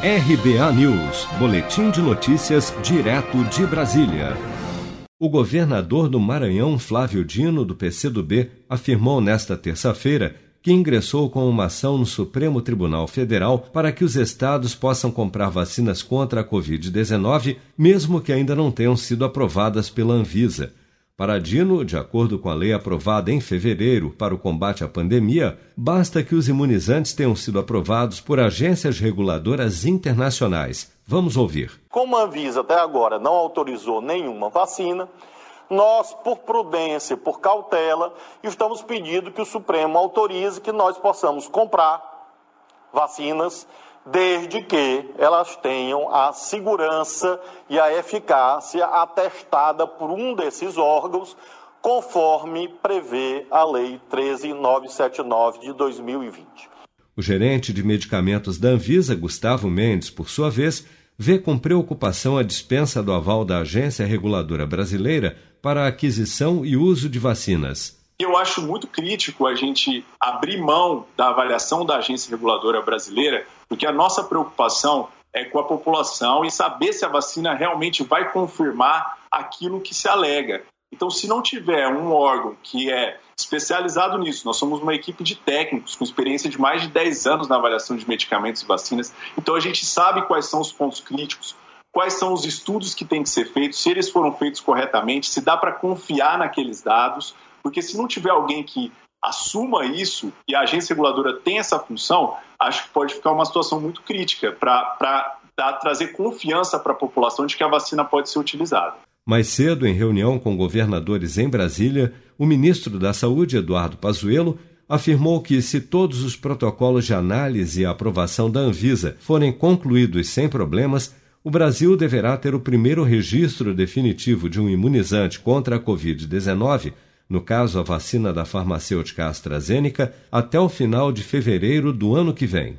RBA News, Boletim de Notícias, direto de Brasília. O governador do Maranhão, Flávio Dino, do PCdoB, afirmou nesta terça-feira que ingressou com uma ação no Supremo Tribunal Federal para que os estados possam comprar vacinas contra a Covid-19, mesmo que ainda não tenham sido aprovadas pela Anvisa. Para Dino, de acordo com a lei aprovada em fevereiro para o combate à pandemia, basta que os imunizantes tenham sido aprovados por agências reguladoras internacionais. Vamos ouvir. Como a Anvisa até agora não autorizou nenhuma vacina, nós, por prudência, por cautela, estamos pedindo que o Supremo autorize que nós possamos comprar vacinas desde que elas tenham a segurança e a eficácia atestada por um desses órgãos, conforme prevê a Lei 13979 de 2020. O gerente de medicamentos da Anvisa, Gustavo Mendes, por sua vez, vê com preocupação a dispensa do aval da Agência Reguladora Brasileira para a aquisição e uso de vacinas. Eu acho muito crítico a gente abrir mão da avaliação da agência reguladora brasileira, porque a nossa preocupação é com a população e saber se a vacina realmente vai confirmar aquilo que se alega. Então, se não tiver um órgão que é especializado nisso, nós somos uma equipe de técnicos com experiência de mais de 10 anos na avaliação de medicamentos e vacinas, então a gente sabe quais são os pontos críticos, quais são os estudos que têm que ser feitos, se eles foram feitos corretamente, se dá para confiar naqueles dados, porque se não tiver alguém que assuma isso e a agência reguladora tem essa função, acho que pode ficar uma situação muito crítica para trazer confiança para a população de que a vacina pode ser utilizada. Mais cedo, em reunião com governadores em Brasília, o ministro da Saúde, Eduardo Pazuello, afirmou que se todos os protocolos de análise e aprovação da Anvisa forem concluídos sem problemas, o Brasil deverá ter o primeiro registro definitivo de um imunizante contra a Covid-19 no caso a vacina da farmacêutica AstraZeneca, até o final de fevereiro do ano que vem.